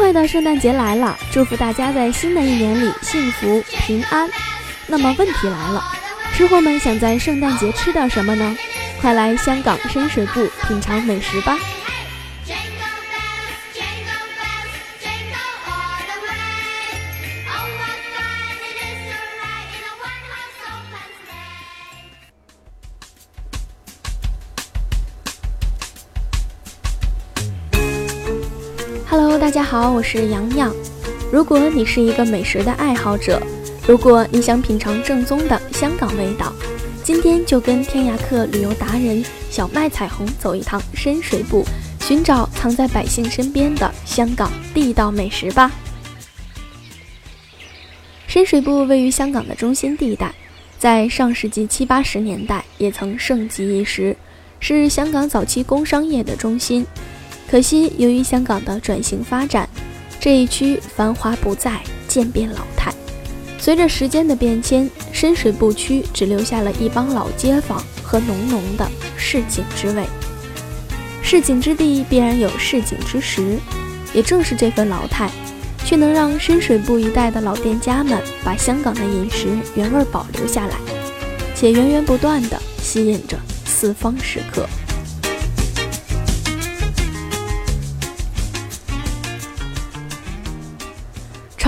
快的圣诞节来了，祝福大家在新的一年里幸福平安。那么问题来了，吃货们想在圣诞节吃点什么呢？快来香港深水埗品尝美食吧大家好，我是洋洋。如果你是一个美食的爱好者，如果你想品尝正宗的香港味道，今天就跟天涯客旅游达人小麦彩虹走一趟深水埗，寻找藏在百姓身边的香港地道美食吧。深水埗位于香港的中心地带，在上世纪七八十年代也曾盛极一时，是香港早期工商业的中心。可惜，由于香港的转型发展，这一区繁华不再，渐变老态。随着时间的变迁，深水埗区只留下了一帮老街坊和浓浓的市井之味。市井之地必然有市井之食，也正是这份老态，却能让深水埗一带的老店家们把香港的饮食原味保留下来，且源源不断地吸引着四方食客。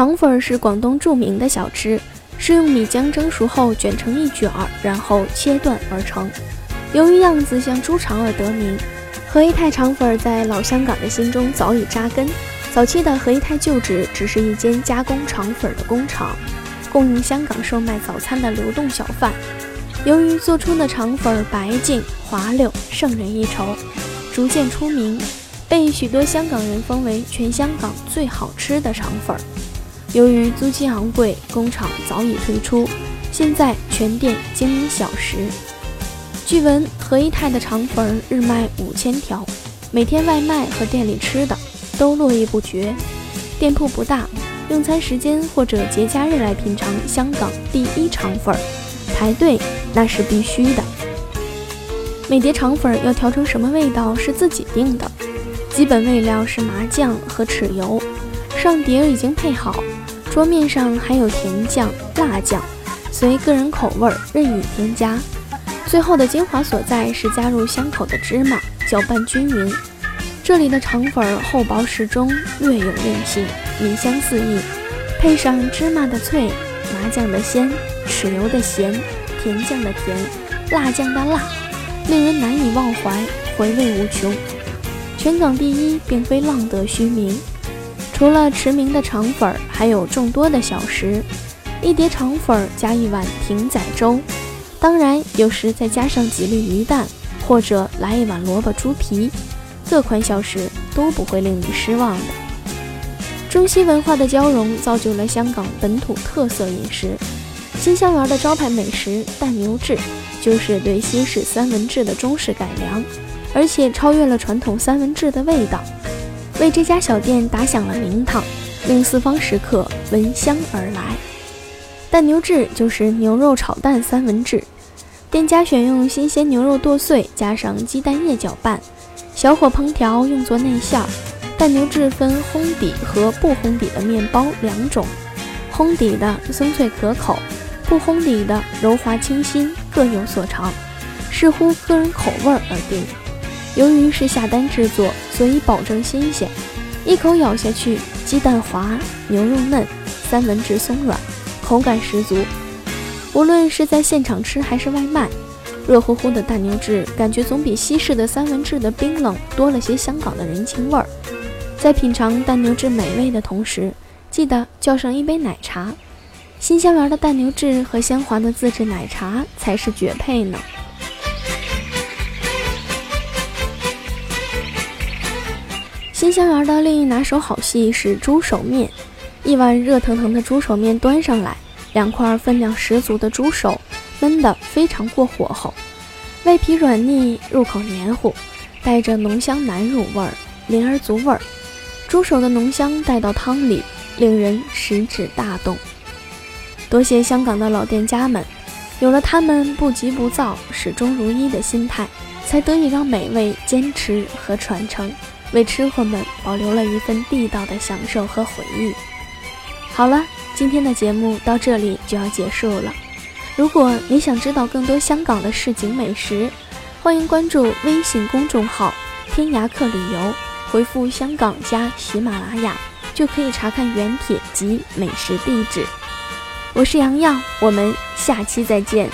肠粉是广东著名的小吃，是用米浆蒸熟后卷成一卷儿，然后切断而成。由于样子像猪肠而得名。合一泰肠粉在老香港的心中早已扎根。早期的合一泰旧址只是一间加工肠粉的工厂，供应香港售卖早餐的流动小贩。由于做出的肠粉白净滑溜，胜人一筹，逐渐出名，被许多香港人封为全香港最好吃的肠粉儿。由于租金昂贵，工厂早已退出，现在全店经营小食。据闻何一泰的肠粉日卖五千条，每天外卖和店里吃的都络绎不绝。店铺不大，用餐时间或者节假日来品尝香港第一肠粉，排队那是必须的。每碟肠粉要调成什么味道是自己定的，基本味料是麻酱和豉油，上碟已经配好。桌面上还有甜酱、辣酱，随个人口味任意添加。最后的精华所在是加入香口的芝麻，搅拌均匀。这里的肠粉厚薄适中，略有韧性，米香四溢，配上芝麻的脆、麻酱的鲜、豉油的咸、甜酱的甜、辣酱的辣，令人难以忘怀，回味无穷。全港第一，并非浪得虚名。除了驰名的肠粉儿，还有众多的小食。一碟肠粉儿加一碗艇仔粥，当然有时再加上几粒鱼蛋，或者来一碗萝卜猪皮，各款小食都不会令你失望的。中西文化的交融，造就了香港本土特色饮食。新香园的招牌美食蛋牛治，就是对西式三文治的中式改良，而且超越了传统三文治的味道。为这家小店打响了名堂，令四方食客闻香而来。蛋牛治就是牛肉炒蛋三文治，店家选用新鲜牛肉剁碎，加上鸡蛋液搅拌，小火烹调，用作内馅。蛋牛治分烘底和不烘底的面包两种，烘底的松脆可口，不烘底的柔滑清新，各有所长，视乎个人口味而定。由于是下单制作，所以保证新鲜。一口咬下去，鸡蛋滑，牛肉嫩，三文治松软，口感十足。无论是在现场吃还是外卖，热乎乎的大牛治感觉总比西式的三文治的冰冷多了些香港的人情味儿。在品尝蛋牛治美味的同时，记得叫上一杯奶茶。新香园的蛋牛治和香滑的自制奶茶才是绝配呢。新香园的另一拿手好戏是猪手面，一碗热腾腾的猪手面端上来，两块分量十足的猪手焖得非常过火候，外皮软腻，入口黏糊，带着浓香南乳味儿、莲儿足味儿。猪手的浓香带到汤里，令人食指大动。多谢香港的老店家们，有了他们不急不躁、始终如一的心态，才得以让美味坚持和传承，为吃货们保留了一份地道的享受和回忆。好了，今天的节目到这里就要结束了。如果你想知道更多香港的市井美食，欢迎关注微信公众号“天涯客旅游”，回复“香港加喜马拉雅”，就可以查看原帖及美食地址。我是洋洋，我们下期再见。